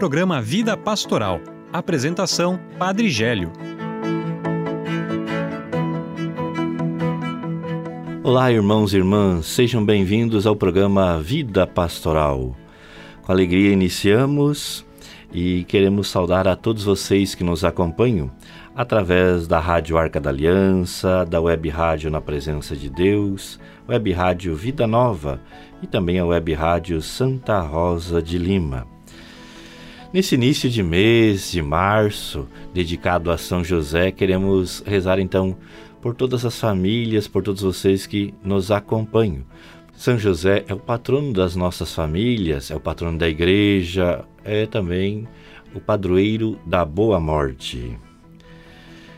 programa Vida Pastoral. Apresentação: Padre Gélio. Olá, irmãos e irmãs, sejam bem-vindos ao programa Vida Pastoral. Com alegria iniciamos e queremos saudar a todos vocês que nos acompanham através da Rádio Arca da Aliança, da Web Rádio Na Presença de Deus, Web Rádio Vida Nova e também a Web Rádio Santa Rosa de Lima. Nesse início de mês de março, dedicado a São José, queremos rezar então por todas as famílias, por todos vocês que nos acompanham. São José é o patrono das nossas famílias, é o patrono da igreja, é também o padroeiro da boa morte.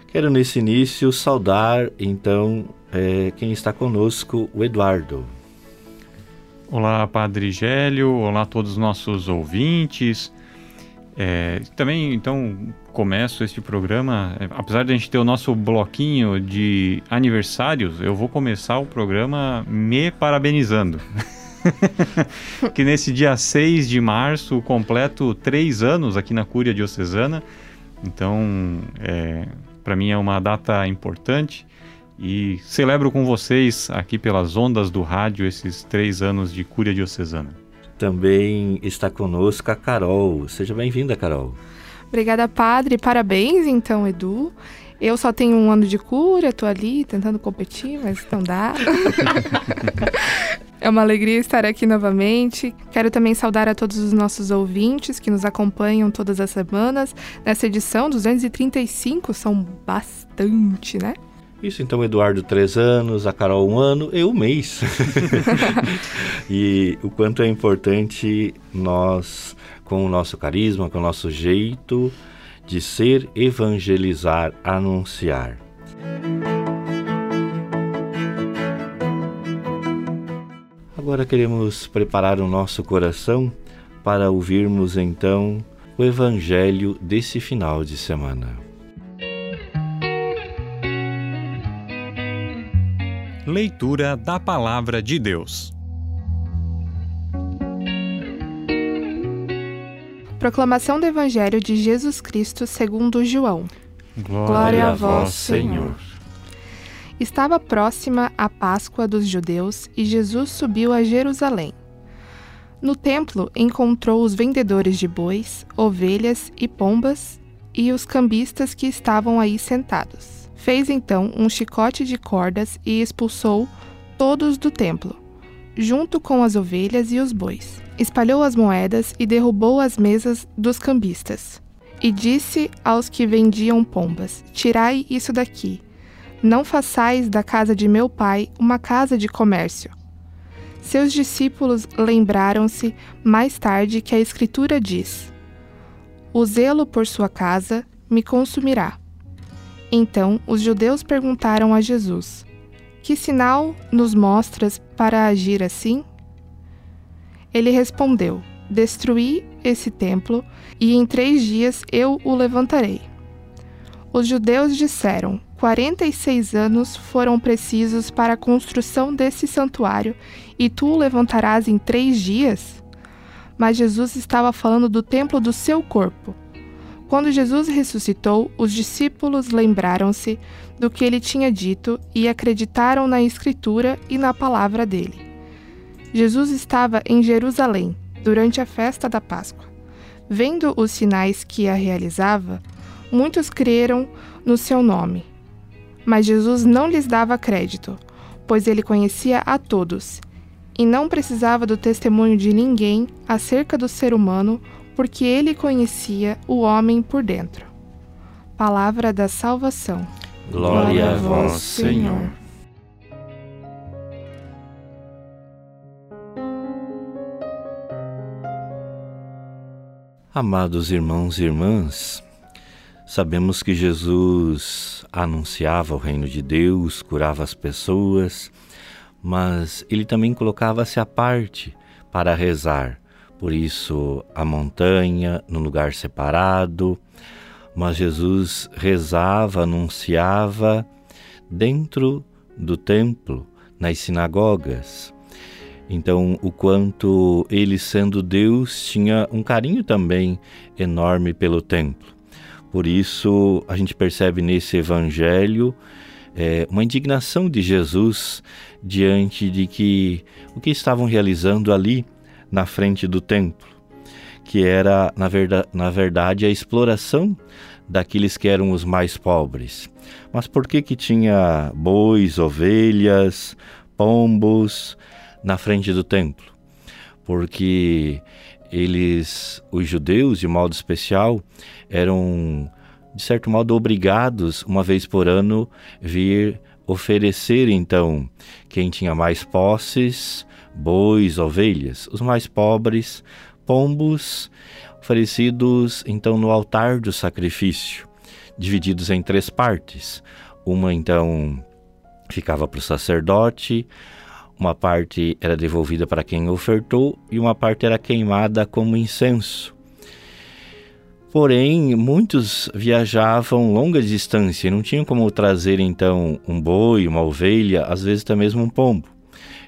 Quero nesse início saudar então é, quem está conosco, o Eduardo. Olá, Padre Gélio, olá a todos os nossos ouvintes. É, também, então, começo este programa, é, apesar de a gente ter o nosso bloquinho de aniversários, eu vou começar o programa me parabenizando. que nesse dia 6 de março completo três anos aqui na Cúria Diocesana. Então, é, para mim é uma data importante e celebro com vocês aqui pelas ondas do rádio esses três anos de Cúria Diocesana. Também está conosco a Carol. Seja bem-vinda, Carol. Obrigada, padre. Parabéns, então, Edu. Eu só tenho um ano de cura, estou ali tentando competir, mas não dá. é uma alegria estar aqui novamente. Quero também saudar a todos os nossos ouvintes que nos acompanham todas as semanas. Nessa edição, 235 são bastante, né? Isso, então, Eduardo, três anos, a Carol, um ano, eu, um mês. e o quanto é importante nós, com o nosso carisma, com o nosso jeito de ser, evangelizar, anunciar. Agora queremos preparar o nosso coração para ouvirmos então o Evangelho desse final de semana. Leitura da Palavra de Deus. Proclamação do Evangelho de Jesus Cristo segundo João. Glória, Glória a vós, Senhor. Estava próxima a Páscoa dos judeus e Jesus subiu a Jerusalém. No templo encontrou os vendedores de bois, ovelhas e pombas e os cambistas que estavam aí sentados. Fez então um chicote de cordas e expulsou todos do templo, junto com as ovelhas e os bois. Espalhou as moedas e derrubou as mesas dos cambistas. E disse aos que vendiam pombas: Tirai isso daqui. Não façais da casa de meu pai uma casa de comércio. Seus discípulos lembraram-se mais tarde que a Escritura diz: O zelo por sua casa me consumirá. Então os judeus perguntaram a Jesus: Que sinal nos mostras para agir assim? Ele respondeu: Destruí esse templo e em três dias eu o levantarei. Os judeus disseram: 46 anos foram precisos para a construção desse santuário e tu o levantarás em três dias? Mas Jesus estava falando do templo do seu corpo. Quando Jesus ressuscitou, os discípulos lembraram-se do que ele tinha dito e acreditaram na Escritura e na palavra dele. Jesus estava em Jerusalém durante a festa da Páscoa. Vendo os sinais que a realizava, muitos creram no seu nome. Mas Jesus não lhes dava crédito, pois ele conhecia a todos e não precisava do testemunho de ninguém acerca do ser humano porque ele conhecia o homem por dentro. Palavra da salvação. Glória, a vós, Senhor. Amados irmãos e irmãs, sabemos que Jesus anunciava o reino de Deus, curava as pessoas, mas ele também colocava-se à parte para rezar por isso a montanha, num lugar separado. Mas Jesus rezava, anunciava, dentro do templo, nas sinagogas. Então, o quanto ele, sendo Deus, tinha um carinho também enorme pelo templo. Por isso, a gente percebe nesse evangelho é, uma indignação de Jesus diante de que o que estavam realizando ali na frente do templo, que era, na verdade, na verdade a exploração daqueles que eram os mais pobres. Mas por que que tinha bois, ovelhas, pombos na frente do templo? Porque eles, os judeus, de modo especial, eram de certo modo obrigados uma vez por ano vir oferecer então quem tinha mais posses, bois, ovelhas, os mais pobres, pombos oferecidos então no altar do sacrifício, divididos em três partes. Uma então ficava para o sacerdote, uma parte era devolvida para quem ofertou e uma parte era queimada como incenso. Porém, muitos viajavam longa distância e não tinham como trazer então um boi, uma ovelha, às vezes até mesmo um pombo.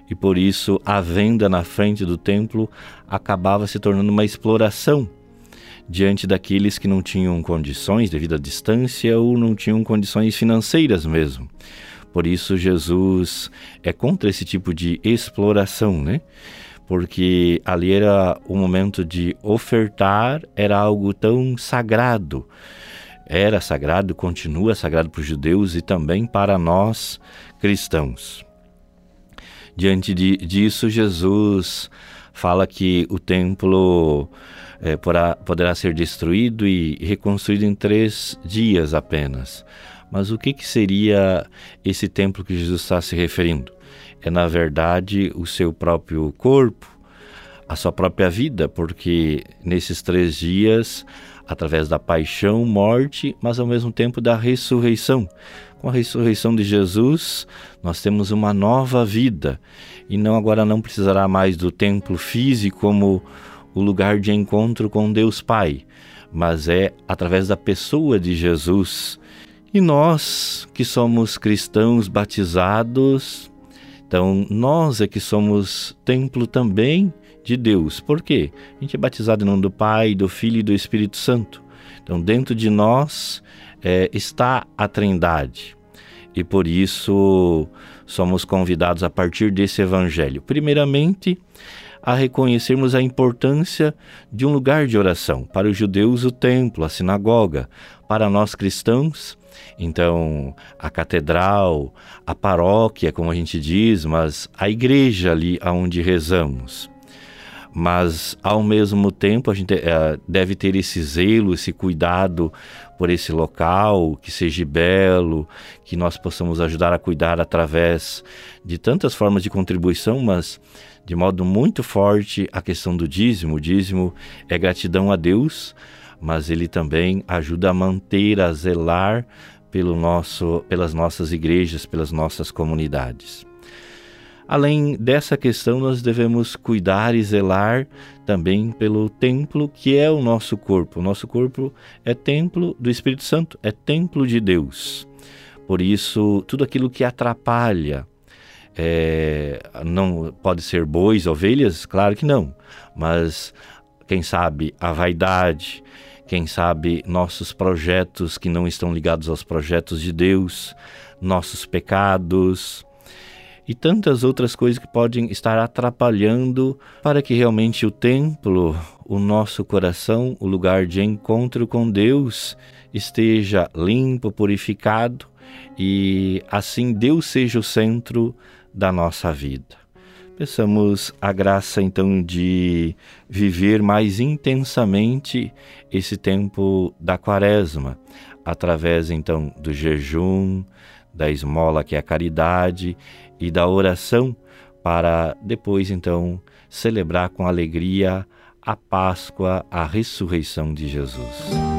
E por isso a venda na frente do templo acabava se tornando uma exploração diante daqueles que não tinham condições devido à distância ou não tinham condições financeiras mesmo. Por isso Jesus é contra esse tipo de exploração, né? Porque ali era o momento de ofertar, era algo tão sagrado. Era sagrado, continua sagrado para os judeus e também para nós cristãos. Diante de, disso, Jesus fala que o templo é, porá, poderá ser destruído e reconstruído em três dias apenas. Mas o que, que seria esse templo que Jesus está se referindo? É, na verdade, o seu próprio corpo, a sua própria vida, porque nesses três dias, através da paixão, morte, mas ao mesmo tempo da ressurreição. Com a ressurreição de Jesus, nós temos uma nova vida e não agora não precisará mais do templo físico como o lugar de encontro com Deus Pai, mas é através da pessoa de Jesus. E nós que somos cristãos batizados, então nós é que somos templo também de Deus. Por quê? A gente é batizado em nome do Pai, do Filho e do Espírito Santo. Então dentro de nós é, está a Trindade. E por isso somos convidados a partir desse evangelho. Primeiramente, a reconhecermos a importância de um lugar de oração. Para os judeus, o templo, a sinagoga. Para nós cristãos, então, a catedral, a paróquia, como a gente diz, mas a igreja ali aonde rezamos. Mas, ao mesmo tempo, a gente é, deve ter esse zelo, esse cuidado por esse local, que seja belo, que nós possamos ajudar a cuidar através de tantas formas de contribuição, mas de modo muito forte a questão do dízimo. O dízimo é gratidão a Deus, mas ele também ajuda a manter, a zelar pelo nosso, pelas nossas igrejas, pelas nossas comunidades. Além dessa questão, nós devemos cuidar e zelar também pelo templo que é o nosso corpo. O nosso corpo é templo do Espírito Santo, é templo de Deus. Por isso, tudo aquilo que atrapalha, é, não pode ser bois, ovelhas? Claro que não. Mas quem sabe a vaidade, quem sabe nossos projetos que não estão ligados aos projetos de Deus, nossos pecados e tantas outras coisas que podem estar atrapalhando para que realmente o templo, o nosso coração, o lugar de encontro com Deus, esteja limpo, purificado e assim Deus seja o centro da nossa vida. Peçamos a graça então de viver mais intensamente esse tempo da quaresma, através então do jejum, da esmola que é a caridade e da oração, para depois então celebrar com alegria a Páscoa, a ressurreição de Jesus.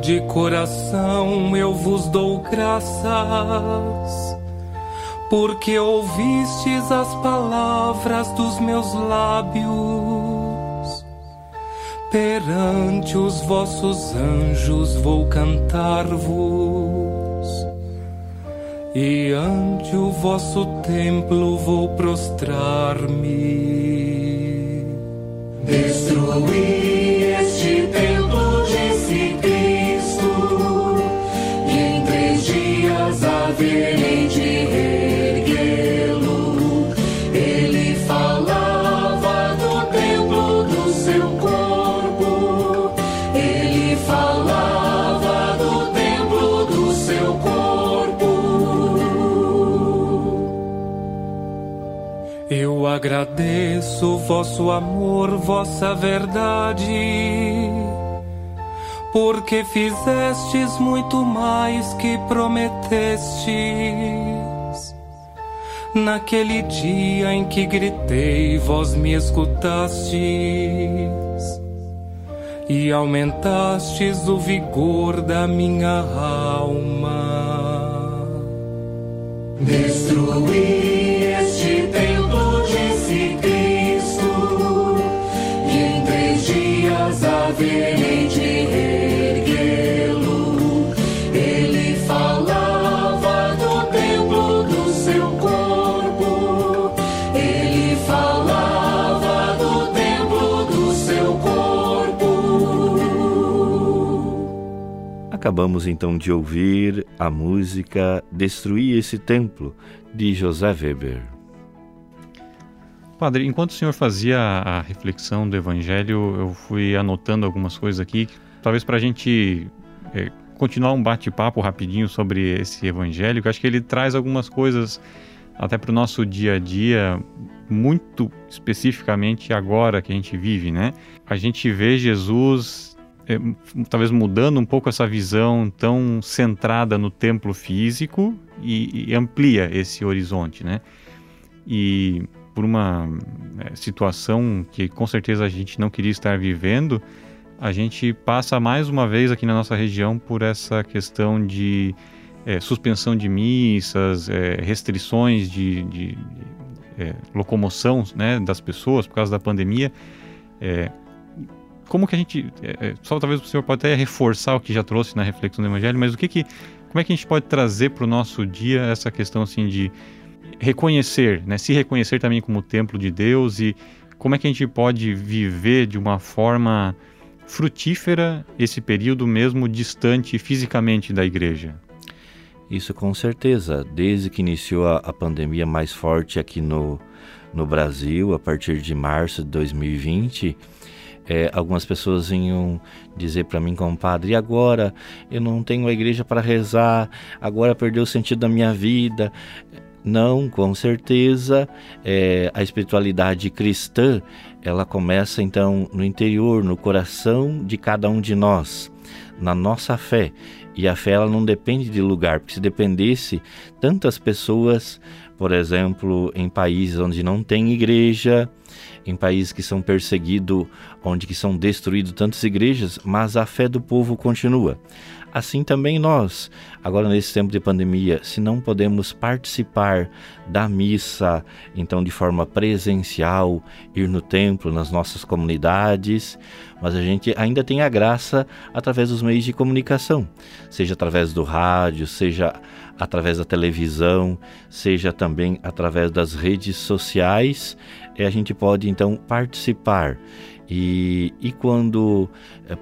De coração eu vos dou graças, porque ouvistes as palavras dos meus lábios. Perante os vossos anjos vou cantar-vos, e ante o vosso templo vou prostrar-me. Destruí agradeço vosso amor, vossa verdade, porque fizestes muito mais que prometestes. Naquele dia em que gritei, vós me escutastes e aumentastes o vigor da minha alma. Destruí haverei de erguê-lo. Ele falava do templo do seu corpo, ele falava do templo do seu corpo. Acabamos então de ouvir a música Destruir esse Templo, de José Weber. Padre, enquanto o senhor fazia a reflexão do Evangelho, eu fui anotando algumas coisas aqui, talvez para a gente é, continuar um bate-papo rapidinho sobre esse Evangelho, que eu acho que ele traz algumas coisas até para o nosso dia a dia, muito especificamente agora que a gente vive, né? A gente vê Jesus é, talvez mudando um pouco essa visão tão centrada no templo físico e, e amplia esse horizonte, né? E por uma é, situação que com certeza a gente não queria estar vivendo, a gente passa mais uma vez aqui na nossa região por essa questão de é, suspensão de missas, é, restrições de, de, é, locomoção né, das pessoas por causa da pandemia. É, como que a gente, é, só talvez o senhor pode até reforçar o que já trouxe na reflexão do Evangelho, mas o que que, como é que a gente pode trazer para o nosso dia essa questão assim de reconhecer, né, se reconhecer também como templo de Deus e como é que a gente pode viver de uma forma frutífera esse período mesmo distante fisicamente da igreja? Isso com certeza. Desde que iniciou a, a pandemia mais forte aqui no, no Brasil, a partir de março de 2020, é, algumas pessoas vinham dizer para mim como padre, e agora eu não tenho a igreja para rezar, agora perdeu o sentido da minha vida. Não, com certeza, é, a espiritualidade cristã, ela começa então no interior, no coração de cada um de nós, na nossa fé. E a fé ela não depende de lugar, porque se dependesse, tantas pessoas, por exemplo, em países onde não tem igreja, em países que são perseguidos, onde que são destruídas tantas igrejas, mas a fé do povo continua. Assim também nós, agora nesse tempo de pandemia, se não podemos participar da missa, então de forma presencial, ir no templo, nas nossas comunidades, mas a gente ainda tem a graça através dos meios de comunicação, seja através do rádio, seja através da televisão, seja também através das redes sociais, a gente pode então participar. E, e quando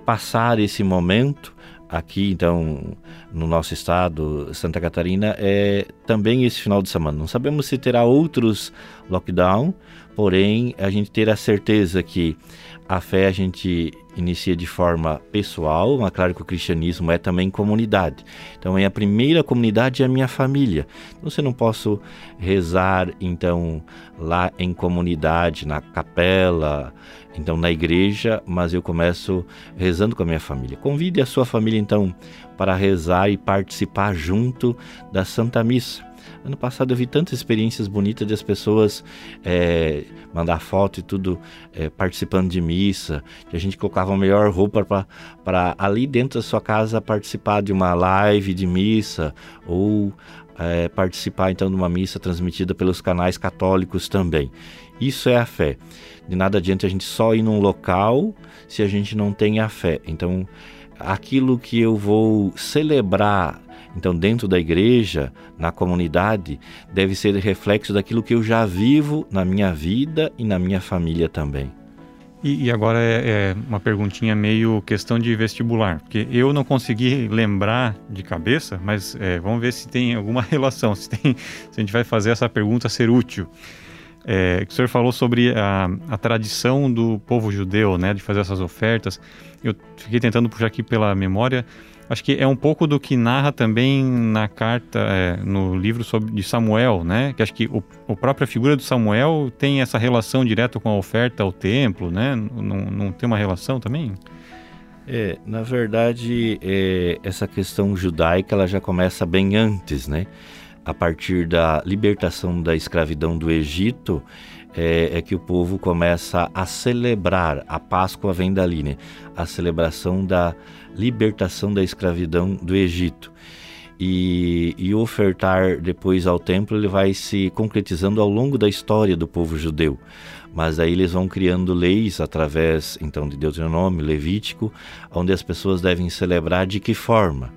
passar esse momento, aqui então no nosso estado, Santa Catarina, é também esse final de semana. Não sabemos se terá outros lockdown, porém a gente ter a certeza que a fé a gente inicia de forma pessoal, mas claro que o cristianismo é também comunidade. Então, é a primeira comunidade é a minha família. Então, eu não posso rezar então lá em comunidade, na capela, então na igreja, mas eu começo rezando com a minha família. Convide a sua família então para rezar e participar junto da Santa Missa. Ano passado eu vi tantas experiências bonitas de as pessoas é, mandar foto e tudo é, participando de missa, que a gente colocava a melhor roupa para ali dentro da sua casa participar de uma live de missa ou é, participar então de uma missa transmitida pelos canais católicos também. Isso é a fé. De nada adianta a gente só ir num local se a gente não tem a fé. Então, aquilo que eu vou celebrar então, dentro da igreja, na comunidade, deve ser reflexo daquilo que eu já vivo na minha vida e na minha família também. E, e agora é, é, uma perguntinha meio questão de vestibular, porque eu não consegui lembrar de cabeça, mas é, vamos ver se tem alguma relação, se, tem, se a gente vai fazer essa pergunta ser útil. É, o senhor falou sobre a, a, tradição do povo judeu, né, de fazer essas ofertas. Eu fiquei tentando puxar aqui pela memória. Acho que é um pouco do que narra também na carta, é, no livro sobre, de Samuel, né? Que acho que o, a própria figura do Samuel tem essa relação direta com a oferta ao templo, né? Não, não tem uma relação também? É, na verdade, é, essa questão judaica ela já começa bem antes, né? a partir da libertação da escravidão do Egito, é, é, que o povo começa a celebrar, a Páscoa vem dali, né? a celebração da libertação da escravidão do Egito. E, e ofertar depois ao templo ele vai se concretizando ao longo da história do povo judeu. Mas aí eles vão criando leis através então de Deuteronômio, Levítico, onde as pessoas devem celebrar de que forma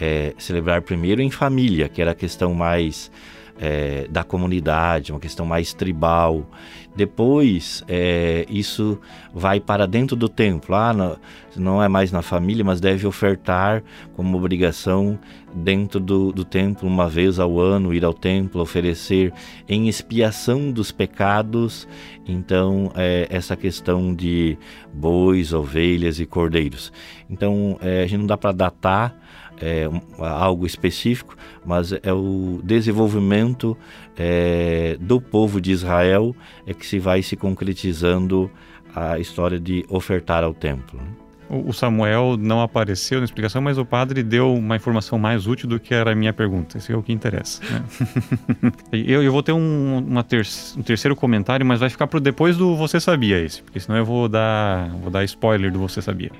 é, celebrar primeiro em família, que era a questão mais é, da comunidade, uma questão mais tribal. Depois, é, isso vai para dentro do templo. Ah, não, não, é mais na família, mas deve ofertar como obrigação dentro do, do templo, uma vez ao ano, ir ao templo, oferecer em expiação dos pecados. Então, é, essa questão de bois, ovelhas e cordeiros. Então, é, a gente não dá para datar é, algo específico, mas é o desenvolvimento é, do povo de Israel é que se vai se concretizando a história de ofertar ao templo. Né? O Samuel não apareceu na explicação, mas o padre deu uma informação mais útil do que era a minha pergunta. Isso é o que interessa. Né? eu, eu, vou ter um, ter, um terceiro comentário, mas vai ficar para depois do Você Sabia esse, porque senão eu vou dar, vou dar spoiler do Você Sabia.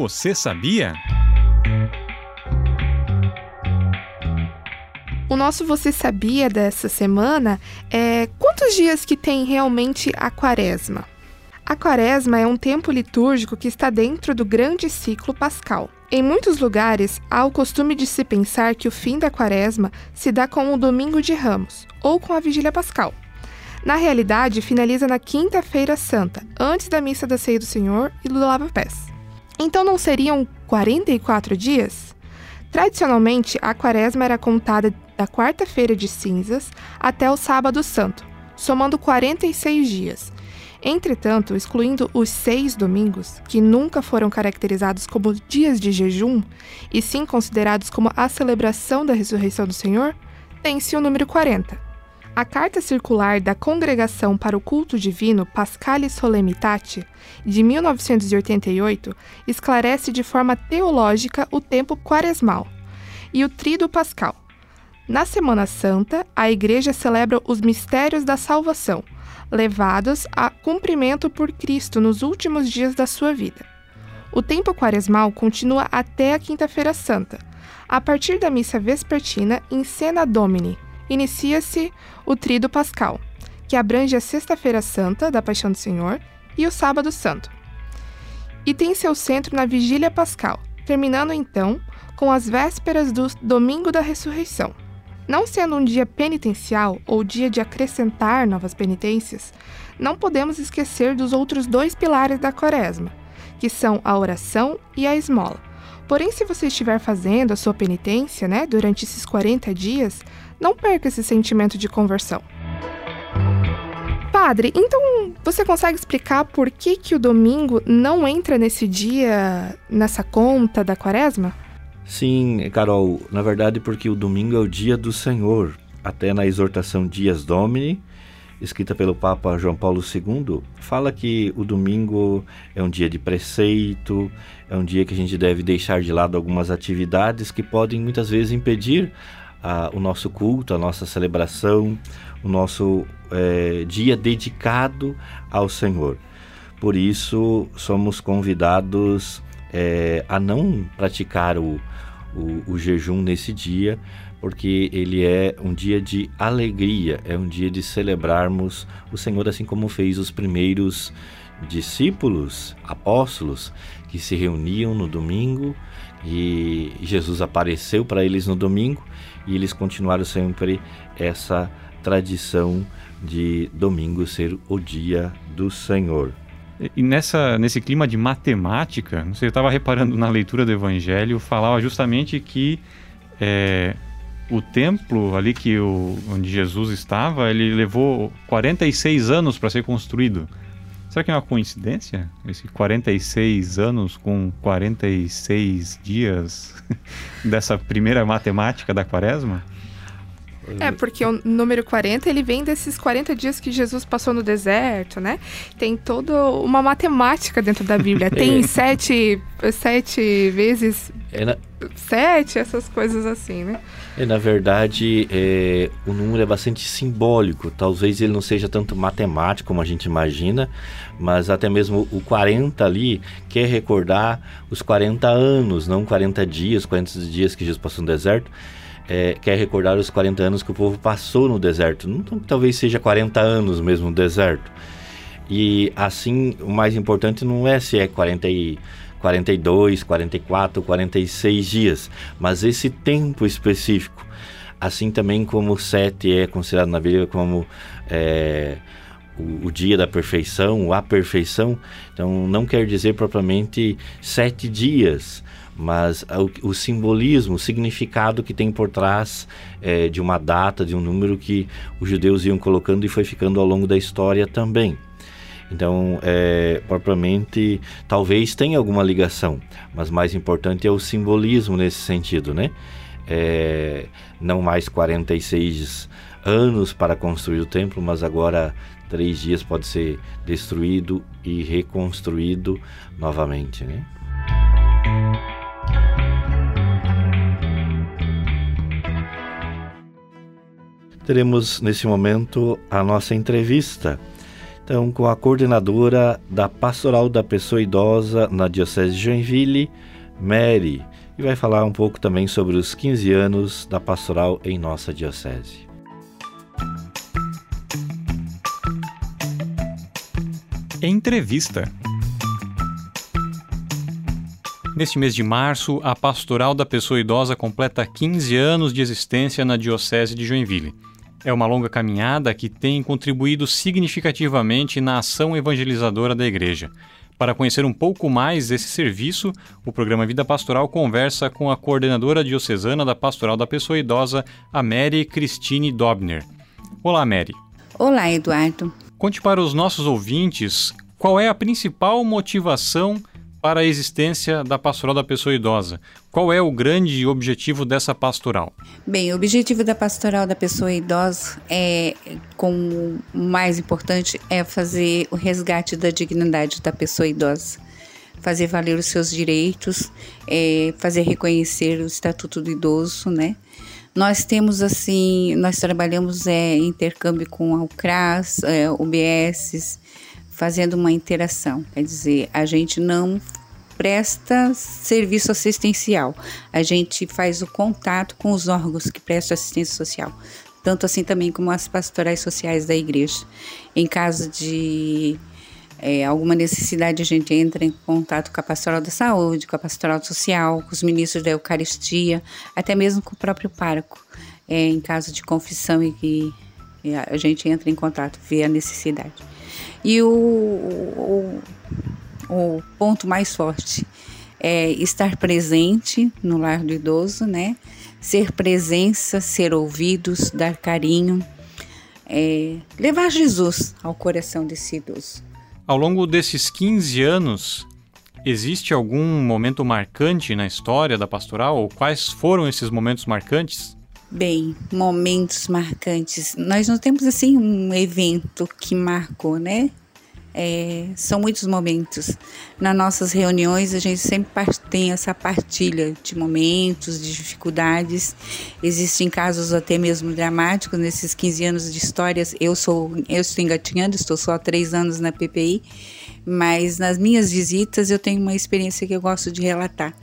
Você sabia? O nosso Você Sabia dessa semana é quantos dias que tem realmente a quaresma? A quaresma é um tempo litúrgico que está dentro do grande ciclo pascal. Em muitos lugares, há o costume de se pensar que o fim da quaresma se dá com o domingo de ramos ou com a vigília pascal. Na realidade, finaliza na quinta-feira santa, antes da missa da ceia do Senhor e do lava-pés. Então não seriam 44 dias? Tradicionalmente, a quaresma era contada da quarta-feira de cinzas até o sábado santo, somando 46 dias. Entretanto, excluindo os seis domingos, que nunca foram caracterizados como dias de jejum, e sim considerados como a celebração da ressurreição do Senhor, tem-se o número 40. A carta circular da Congregação para o Culto Divino Pascali Solemnitate, de 1988, esclarece de forma teológica o tempo quaresmal e o Tríduo Pascal. Na Semana Santa, a Igreja celebra os mistérios da salvação, levados a cumprimento por Cristo nos últimos dias da sua vida. O tempo quaresmal continua até a Quinta-feira Santa, a partir da missa vespertina em Cena Domini, inicia-se o Trido Pascal, que abrange a Sexta-feira Santa da Paixão do Senhor e o Sábado Santo. E tem seu centro na Vigília Pascal, terminando então com as vésperas do Domingo da Ressurreição. Não sendo um dia penitencial ou dia de acrescentar novas penitências, não podemos esquecer dos outros dois pilares da Quaresma, que são a oração e a esmola. Porém, se você estiver fazendo a sua penitência, né, durante esses 40 dias, não perca esse sentimento de conversão. Padre, então você consegue explicar por que, que o domingo não entra nesse dia, nessa conta da quaresma? Sim, Carol, na verdade porque o domingo é o dia do Senhor. Até na exortação Dias Domini, escrita pelo Papa João Paulo II, fala que o domingo é um dia de preceito, é um dia que a gente deve deixar de lado algumas atividades que podem muitas vezes impedir a, o nosso culto, a nossa celebração, o nosso é, dia dedicado ao Senhor. Por isso, somos convidados é, a não praticar o, o, o jejum nesse dia, porque ele é um dia de alegria, é um dia de celebrarmos o Senhor, assim como fez os primeiros discípulos, apóstolos, que se reuniam no domingo e Jesus apareceu para eles no domingo e eles continuaram sempre essa tradição de domingo ser o dia do Senhor. E nessa, nesse clima de matemática, não sei, eu estava reparando na leitura do Evangelho, falava justamente que é, o templo ali que o, onde Jesus estava, ele levou 46 anos para ser construído. Será que é uma coincidência? Esse 46 anos com 46 dias dessa primeira matemática da quaresma? É, porque o número 40, ele vem desses 40 dias que Jesus passou no deserto, né? Tem toda uma matemática dentro da Bíblia. Tem sete, sete vezes é na... sete, essas coisas assim, né? É, na verdade, é, o número é bastante simbólico. Talvez ele não seja tanto matemático como a gente imagina, mas até mesmo o 40 ali quer recordar os 40 anos, não 40 dias, 40 dias que Jesus passou no deserto. É, quer recordar os 40 anos que o povo passou no deserto. Então, talvez seja 40 anos mesmo no deserto. E assim, o mais importante não é se é 40 e 42, 44, 46 dias, mas esse tempo específico, assim também como sete é considerado na Bíblia como é, o, o, dia da perfeição, a perfeição, então não quer dizer propriamente sete dias, mas o, o simbolismo, o significado que tem por trás é, de uma data, de um número que os judeus iam colocando e foi ficando ao longo da história também. Então, é, propriamente, talvez tenha alguma ligação, mas mais importante é o simbolismo nesse sentido, né? É, não mais 46 anos para construir o templo, mas agora três dias pode ser destruído e reconstruído novamente, né? Teremos nesse momento a nossa entrevista então, com a coordenadora da Pastoral da Pessoa Idosa na Diocese de Joinville, Mary, e vai falar um pouco também sobre os 15 anos da pastoral em nossa diocese. Entrevista. Neste mês de março, a Pastoral da Pessoa Idosa completa 15 anos de existência na Diocese de Joinville. É uma longa caminhada que tem contribuído significativamente na ação evangelizadora da Igreja. Para conhecer um pouco mais desse serviço, o programa Vida Pastoral conversa com a coordenadora diocesana da Pastoral da Pessoa Idosa, a Mary Christine Dobner. Olá, Mary. Olá, Eduardo. Conte para os nossos ouvintes qual é a principal motivação para a existência da pastoral da pessoa idosa. Qual é o grande objetivo dessa pastoral? Bem, o objetivo da pastoral da pessoa idosa é, como mais importante, é fazer o resgate da dignidade da pessoa idosa, fazer valer os seus direitos, é, fazer reconhecer o estatuto do idoso, né? Nós temos assim, nós trabalhamos é, em intercâmbio com a UCRAS, é, UBS, fazendo uma interação. Quer dizer, a gente não presta serviço assistencial, a gente faz o contato com os órgãos que prestam assistência social, tanto assim também como as pastorais sociais da igreja. Em caso de é, alguma necessidade, a gente entra em contato com a pastoral da saúde, com a pastoral social, com os ministros da Eucaristia, até mesmo com o próprio pároco, é, em caso de confissão e que a gente entra em contato, vê a necessidade. E o, o, o ponto mais forte é estar presente no lar do idoso, né? Ser presença, ser ouvidos, dar carinho, é, levar Jesus ao coração desse idoso. Ao longo desses 15 anos, existe algum momento marcante na história da pastoral? Ou quais foram esses momentos marcantes? Bem, momentos marcantes. Nós não temos assim um evento que marcou, né? É, são muitos momentos. Nas nossas reuniões, a gente sempre tem essa partilha de momentos, de dificuldades. Existem casos até mesmo dramáticos nesses 15 anos de histórias. Eu sou, eu estou engatinhando, estou só há três anos na PPI, mas nas minhas visitas eu tenho uma experiência que eu gosto de relatar.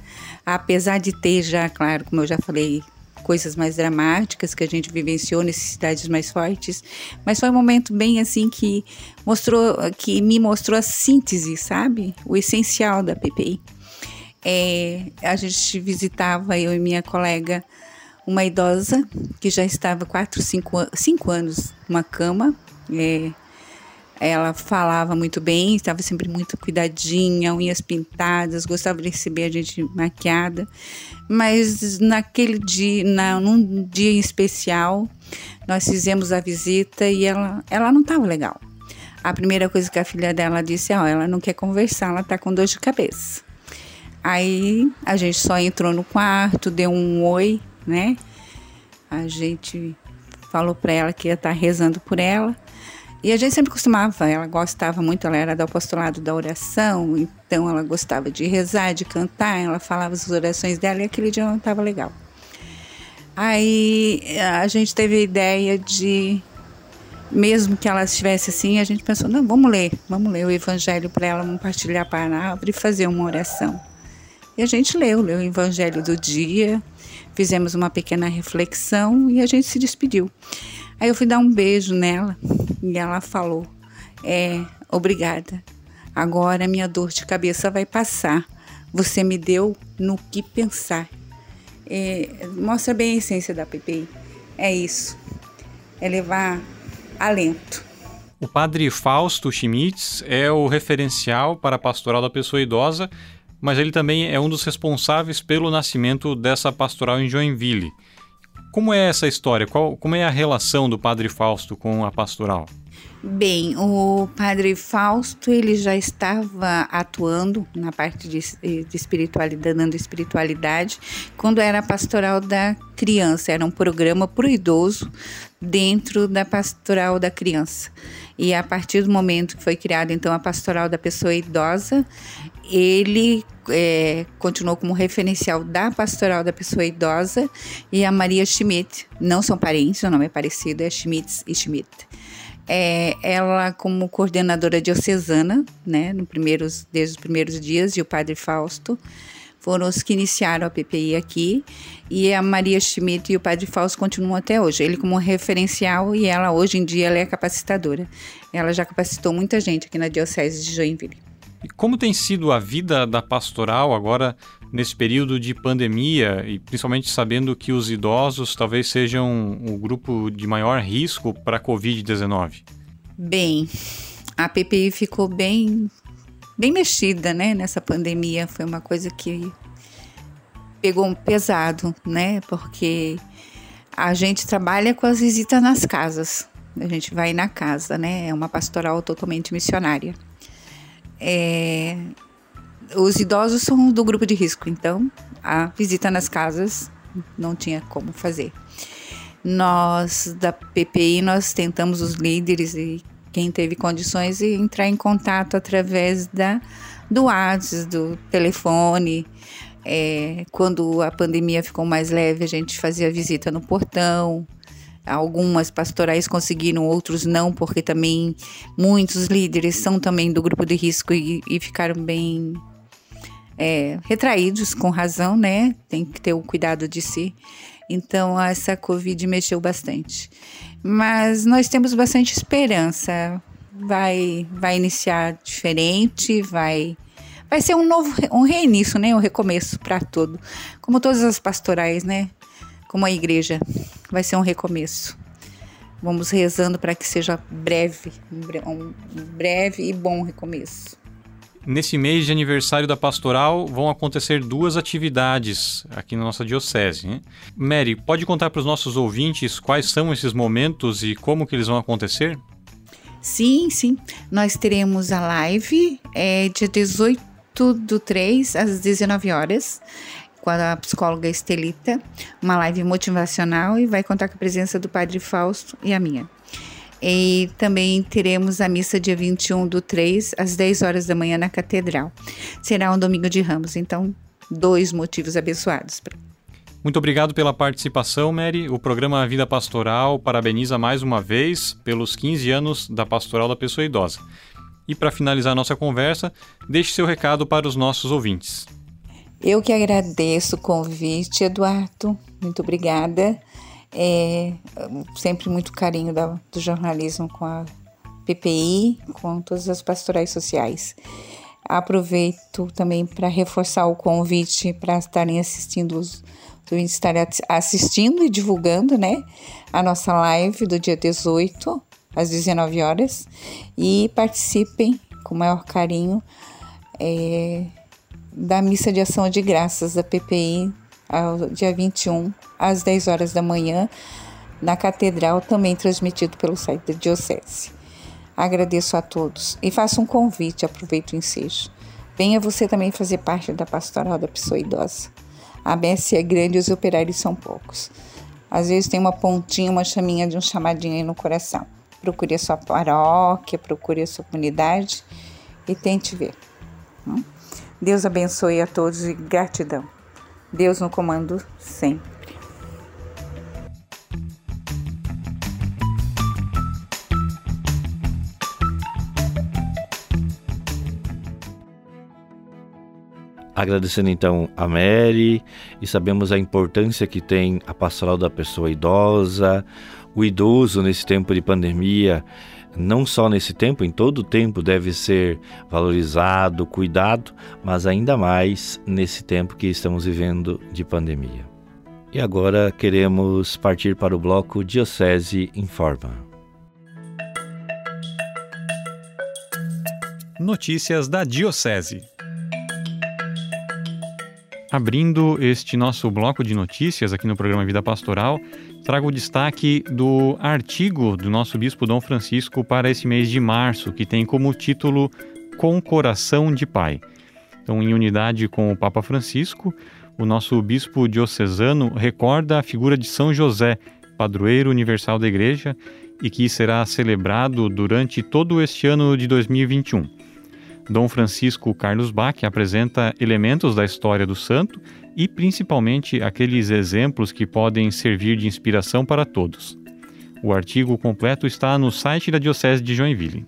Apesar de ter já, claro, como eu já falei, coisas mais dramáticas que a gente vivenciou, necessidades mais fortes, mas foi um momento bem assim que mostrou, que me mostrou a síntese, sabe? O essencial da PPI. É, a gente visitava, eu e minha colega, uma idosa que já estava 4, 5, cinco anos numa cama. É, ela falava muito bem, estava sempre muito cuidadinha, unhas pintadas, gostava de receber a gente maquiada. Mas naquele dia, na, num dia especial, nós fizemos a visita e ela, ela não estava legal. A primeira coisa que a filha dela disse, oh, ela não quer conversar, ela está com dor de cabeça. Aí a gente só entrou no quarto, deu um oi, né? A gente falou para ela que ia estar tá rezando por ela. E a gente sempre costumava, ela gostava muito, ela era do apostolado da oração, então ela gostava de rezar, de cantar, ela falava as orações dela e aquele dia não estava legal. Aí a gente teve a ideia de, mesmo que ela estivesse assim, a gente pensou: não, vamos ler, vamos ler o evangelho para ela, vamos partilhar a palavra e fazer uma oração. E a gente leu, leu o evangelho do dia, fizemos uma pequena reflexão e a gente se despediu. Aí eu fui dar um beijo nela e ela falou: É, obrigada. Agora minha dor de cabeça vai passar. Você me deu no que pensar. É, mostra bem a essência da PPI. É isso. É levar alento. O padre Fausto Schmitz é o referencial para a pastoral da pessoa idosa, mas ele também é um dos responsáveis pelo nascimento dessa pastoral em Joinville. Como é essa história? Qual, como é a relação do Padre Fausto com a pastoral? Bem, o Padre Fausto ele já estava atuando na parte de, de espiritualidade, dando espiritualidade, quando era a pastoral da criança. Era um programa para o idoso dentro da pastoral da criança. E a partir do momento que foi criada então a pastoral da pessoa idosa, ele é, continuou como referencial da pastoral da pessoa idosa e a Maria Schmidt, não são parentes, o nome é parecido, é Schmitz e Schmidt. É, ela como coordenadora diocesana, né, no primeiros, desde os primeiros dias, e o padre Fausto, foram os que iniciaram a PPI aqui, e a Maria Schmidt e o Padre Fausto continuam até hoje. Ele como referencial e ela hoje em dia ela é capacitadora. Ela já capacitou muita gente aqui na Diocese de Joinville. E como tem sido a vida da pastoral agora nesse período de pandemia e principalmente sabendo que os idosos talvez sejam o grupo de maior risco para a Covid-19? Bem, a PPI ficou bem bem mexida, né, nessa pandemia. Foi uma coisa que pegou um pesado, né? Porque a gente trabalha com as visitas nas casas. A gente vai na casa, né? É uma pastoral totalmente missionária. É, os idosos são do grupo de risco, então a visita nas casas não tinha como fazer. Nós da PPI nós tentamos os líderes e quem teve condições de entrar em contato através da do WhatsApp, do telefone. É, quando a pandemia ficou mais leve, a gente fazia visita no portão, Algumas pastorais conseguiram, outros não, porque também muitos líderes são também do grupo de risco e, e ficaram bem é, retraídos, com razão, né? Tem que ter o cuidado de si. Então, essa Covid mexeu bastante. Mas nós temos bastante esperança. Vai, vai iniciar diferente, vai vai ser um novo um reinício, né? Um recomeço para tudo. Como todas as pastorais, né? Como a igreja. Vai ser um recomeço. Vamos rezando para que seja breve, um breve e bom recomeço. Nesse mês de aniversário da pastoral vão acontecer duas atividades aqui na nossa diocese. Né? Mary, pode contar para os nossos ouvintes quais são esses momentos e como que eles vão acontecer? Sim, sim. Nós teremos a live é, dia 18 do 3 às 19 horas com a psicóloga Estelita, uma live motivacional e vai contar com a presença do Padre Fausto e a minha. E também teremos a missa dia 21 do 3, às 10 horas da manhã na Catedral. Será um domingo de ramos, então, dois motivos abençoados. Muito obrigado pela participação, Mary. O programa Vida Pastoral parabeniza mais uma vez pelos 15 anos da Pastoral da Pessoa Idosa. E para finalizar nossa conversa, deixe seu recado para os nossos ouvintes. Eu que agradeço o convite, Eduardo. Muito obrigada. É, sempre muito carinho do jornalismo com a PPI, com todas as pastorais sociais. Aproveito também para reforçar o convite para estarem assistindo os assistindo e divulgando, né, a nossa live do dia 18 às 19 horas e participem com o maior carinho é, da missa de ação de graças da PPI ao dia 21 às 10 horas da manhã na catedral, também transmitido pelo site da Diocese. Agradeço a todos e faço um convite, aproveito o ensejo. Venha você também fazer parte da pastoral da pessoa idosa. A messe é grande e os operários são poucos. Às vezes tem uma pontinha, uma chaminha de um chamadinho aí no coração. Procure a sua paróquia, procure a sua comunidade e tente ver. Hum? Deus abençoe a todos e gratidão. Deus no comando sempre. Agradecendo então a Mary e sabemos a importância que tem a pastoral da pessoa idosa, o idoso nesse tempo de pandemia, não só nesse tempo, em todo o tempo deve ser valorizado, cuidado, mas ainda mais nesse tempo que estamos vivendo de pandemia. E agora queremos partir para o bloco Diocese Informa. Notícias da Diocese. Abrindo este nosso bloco de notícias aqui no programa Vida Pastoral, trago o destaque do artigo do nosso bispo Dom Francisco para esse mês de março, que tem como título Com Coração de Pai. Então, em unidade com o Papa Francisco, o nosso bispo diocesano recorda a figura de São José, padroeiro universal da Igreja, e que será celebrado durante todo este ano de 2021. Dom Francisco Carlos Bach apresenta elementos da história do santo e principalmente aqueles exemplos que podem servir de inspiração para todos. O artigo completo está no site da Diocese de Joinville.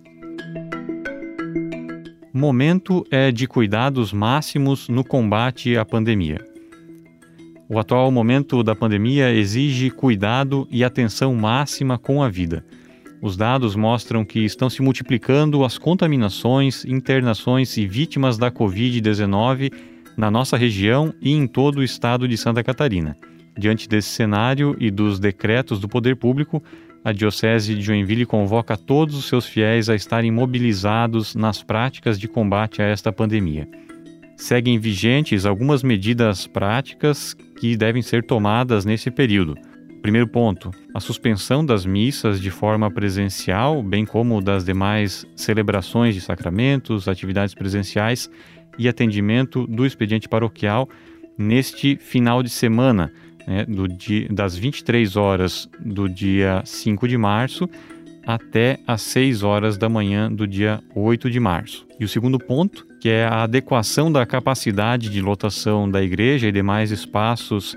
Momento é de cuidados máximos no combate à pandemia. O atual momento da pandemia exige cuidado e atenção máxima com a vida os dados mostram que estão se multiplicando as contaminações, internações e vítimas da Covid-19 na nossa região e em todo o estado de Santa Catarina. Diante desse cenário e dos decretos do poder público, a Diocese de Joinville convoca todos os seus fiéis a estarem mobilizados nas práticas de combate a esta pandemia. Seguem vigentes algumas medidas práticas que devem ser tomadas nesse período Primeiro ponto: a suspensão das missas de forma presencial, bem como das demais celebrações de sacramentos, atividades presenciais e atendimento do expediente paroquial neste final de semana, né, do dia, das 23 horas do dia 5 de março até às 6 horas da manhã do dia 8 de março. E o segundo ponto, que é a adequação da capacidade de lotação da igreja e demais espaços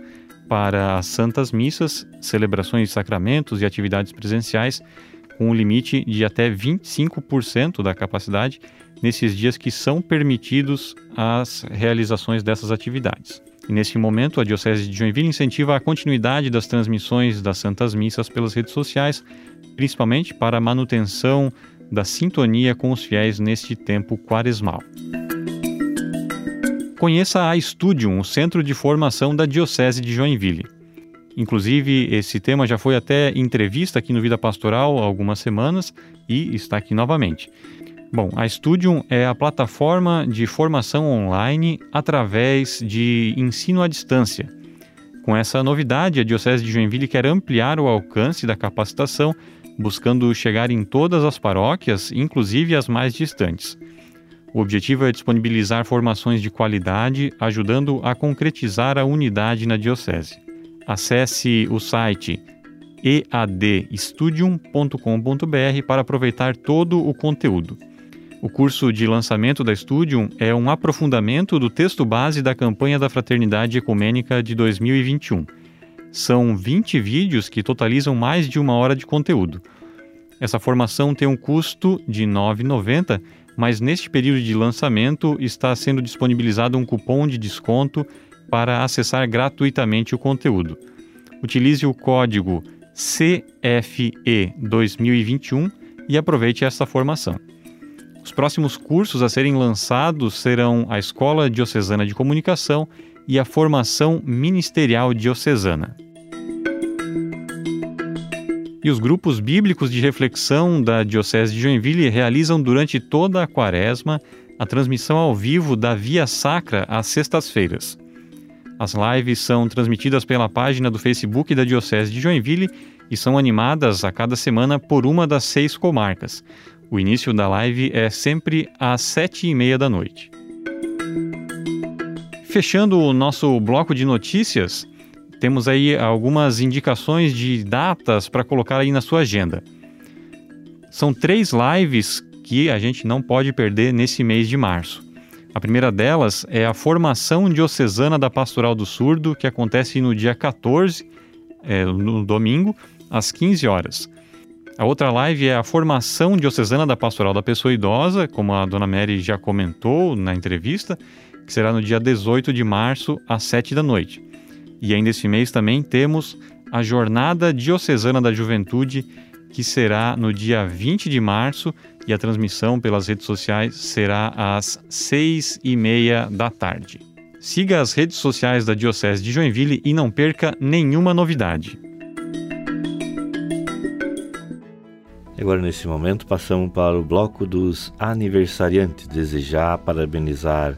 para as santas missas, celebrações de sacramentos e atividades presenciais, com um limite de até 25% da capacidade nesses dias que são permitidos as realizações dessas atividades. E nesse momento, a Diocese de Joinville incentiva a continuidade das transmissões das Santas Missas pelas redes sociais, principalmente para a manutenção da sintonia com os fiéis neste tempo quaresmal conheça a Studium, o centro de formação da Diocese de Joinville. Inclusive, esse tema já foi até entrevista aqui no Vida Pastoral há algumas semanas e está aqui novamente. Bom, a Studium é a plataforma de formação online através de ensino à distância. Com essa novidade, a Diocese de Joinville quer ampliar o alcance da capacitação, buscando chegar em todas as paróquias, inclusive as mais distantes. O objetivo é disponibilizar formações de qualidade, ajudando a concretizar a unidade na Diocese. Acesse o site eadstudium.com.br para aproveitar todo o conteúdo. O curso de lançamento da Studium é um aprofundamento do texto base da campanha da Fraternidade Ecumênica de 2021. São 20 vídeos que totalizam mais de uma hora de conteúdo. Essa formação tem um custo de R$ 9,90, mas neste período de lançamento está sendo disponibilizado um cupom de desconto para acessar gratuitamente o conteúdo. Utilize o código CFE 2021 e aproveite essa formação. Os próximos cursos a serem lançados serão a Escola Diocesana de Comunicação e a Formação Ministerial Diocesana. E os grupos bíblicos de reflexão da Diocese de Joinville realizam durante toda a quaresma a transmissão ao vivo da Via Sacra às sextas-feiras. As lives são transmitidas pela página do Facebook da Diocese de Joinville e são animadas a cada semana por uma das seis comarcas. O início da live é sempre às sete e meia da noite. Fechando o nosso bloco de notícias, temos aí algumas indicações de datas para colocar aí na sua agenda. São três lives que a gente não pode perder nesse mês de março. A primeira delas é a formação diocesana da Pastoral do Surdo, que acontece no dia 14, é, no domingo, às 15 horas. A outra live é a formação diocesana da Pastoral da Pessoa Idosa, como a dona Mary já comentou na entrevista, que será no dia 18 de março, às 7 da noite. E ainda esse mês também temos a Jornada Diocesana da Juventude, que será no dia 20 de março, e a transmissão pelas redes sociais será às 6 e meia da tarde. Siga as redes sociais da Diocese de Joinville e não perca nenhuma novidade. Agora, nesse momento, passamos para o bloco dos aniversariantes. Desejar parabenizar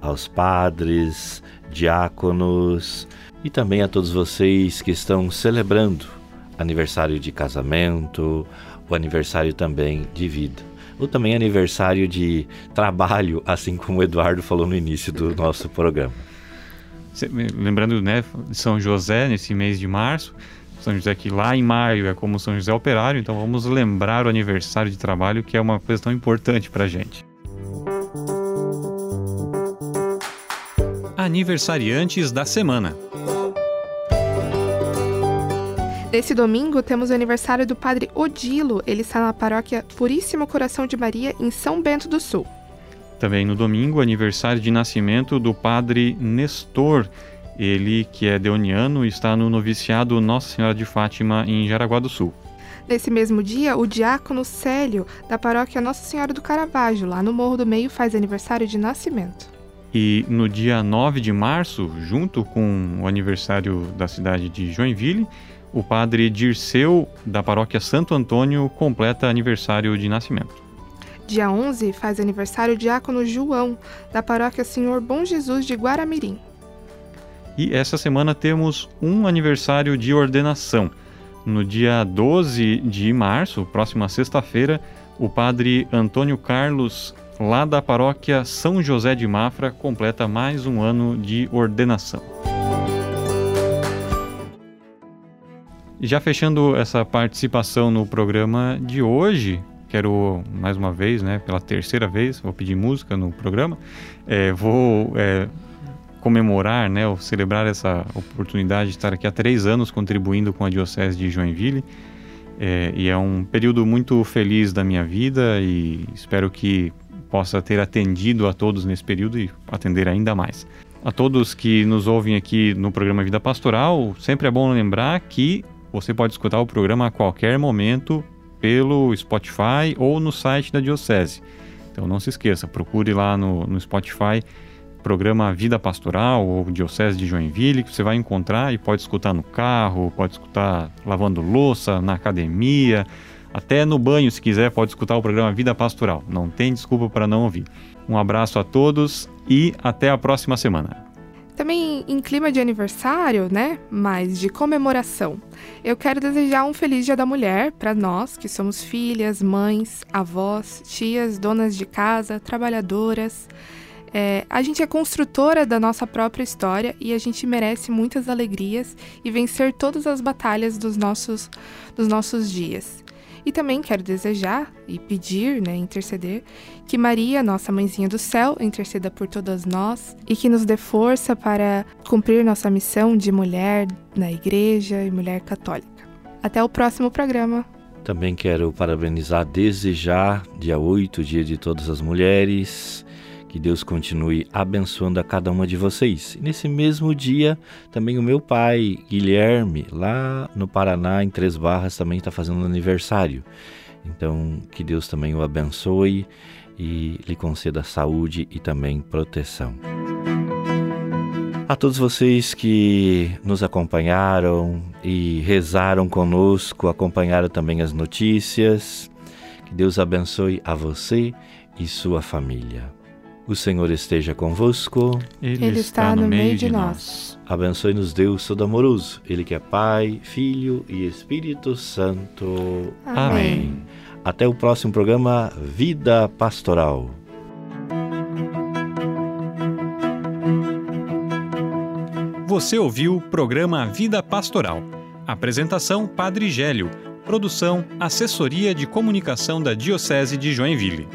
aos padres, diáconos e também a todos vocês que estão celebrando aniversário de casamento, o aniversário também de vida, ou também aniversário de trabalho, assim como o Eduardo falou no início do nosso programa. Lembrando, né, São José nesse mês de março, são José que lá em maio é como São José Operário, então vamos lembrar o aniversário de trabalho que é uma coisa tão importante para a gente. Aniversariantes da semana. Nesse domingo temos o aniversário do Padre Odilo. Ele está na paróquia Puríssimo Coração de Maria, em São Bento do Sul. Também no domingo, aniversário de nascimento do Padre Nestor. Ele, que é deoniano, está no noviciado Nossa Senhora de Fátima, em Jaraguá do Sul. Nesse mesmo dia, o diácono Célio, da paróquia Nossa Senhora do Caravaggio, lá no Morro do Meio, faz aniversário de nascimento. E no dia 9 de março, junto com o aniversário da cidade de Joinville, o padre Dirceu, da paróquia Santo Antônio, completa aniversário de nascimento. Dia 11 faz aniversário o diácono João, da paróquia Senhor Bom Jesus de Guaramirim. E essa semana temos um aniversário de ordenação. No dia 12 de março, próxima sexta-feira, o padre Antônio Carlos, lá da paróquia São José de Mafra, completa mais um ano de ordenação. Já fechando essa participação no programa de hoje, quero mais uma vez, né, pela terceira vez, vou pedir música no programa, é, vou é, comemorar, né, ou celebrar essa oportunidade de estar aqui há três anos contribuindo com a Diocese de Joinville. É, e é um período muito feliz da minha vida e espero que possa ter atendido a todos nesse período e atender ainda mais. A todos que nos ouvem aqui no programa Vida Pastoral, sempre é bom lembrar que você pode escutar o programa a qualquer momento pelo Spotify ou no site da Diocese. Então não se esqueça, procure lá no, no Spotify programa Vida Pastoral ou Diocese de Joinville, que você vai encontrar e pode escutar no carro, pode escutar lavando louça, na academia, até no banho, se quiser, pode escutar o programa Vida Pastoral. Não tem desculpa para não ouvir. Um abraço a todos e até a próxima semana. Também em, clima de aniversário, né? Mas de comemoração, eu quero desejar um feliz Dia da Mulher para nós que somos filhas, mães, avós, tias, donas de casa, trabalhadoras. É, a gente é construtora da nossa própria história e a gente merece muitas alegrias e vencer todas as batalhas dos nossos, dos nossos dias. E também quero desejar e pedir, né, interceder, que Maria, nossa mãezinha do céu, interceda por todas nós e que nos dê força para cumprir nossa missão de mulher na igreja e mulher católica. Até o próximo programa. Também quero parabenizar, desejar, dia 8, dia de todas as mulheres, que Deus continue abençoando a cada uma de vocês. E nesse mesmo dia, também o meu pai, Guilherme, lá no Paraná, em Três Barras, também está fazendo aniversário. Então, que Deus também o abençoe e lhe conceda saúde e também proteção. A todos vocês que nos acompanharam e rezaram conosco, acompanharam também as notícias, que Deus abençoe a você e sua família. O Senhor esteja convosco. Ele, Ele está, no meio de nós. Abençoe-nos Deus Todo-Amoroso, Ele que é Pai, Filho e Espírito Santo. Amém. Até o próximo programa Vida Pastoral. Você ouviu o programa Vida Pastoral. Apresentação Padre Gélio. Produção Assessoria de Comunicação da Diocese de Joinville.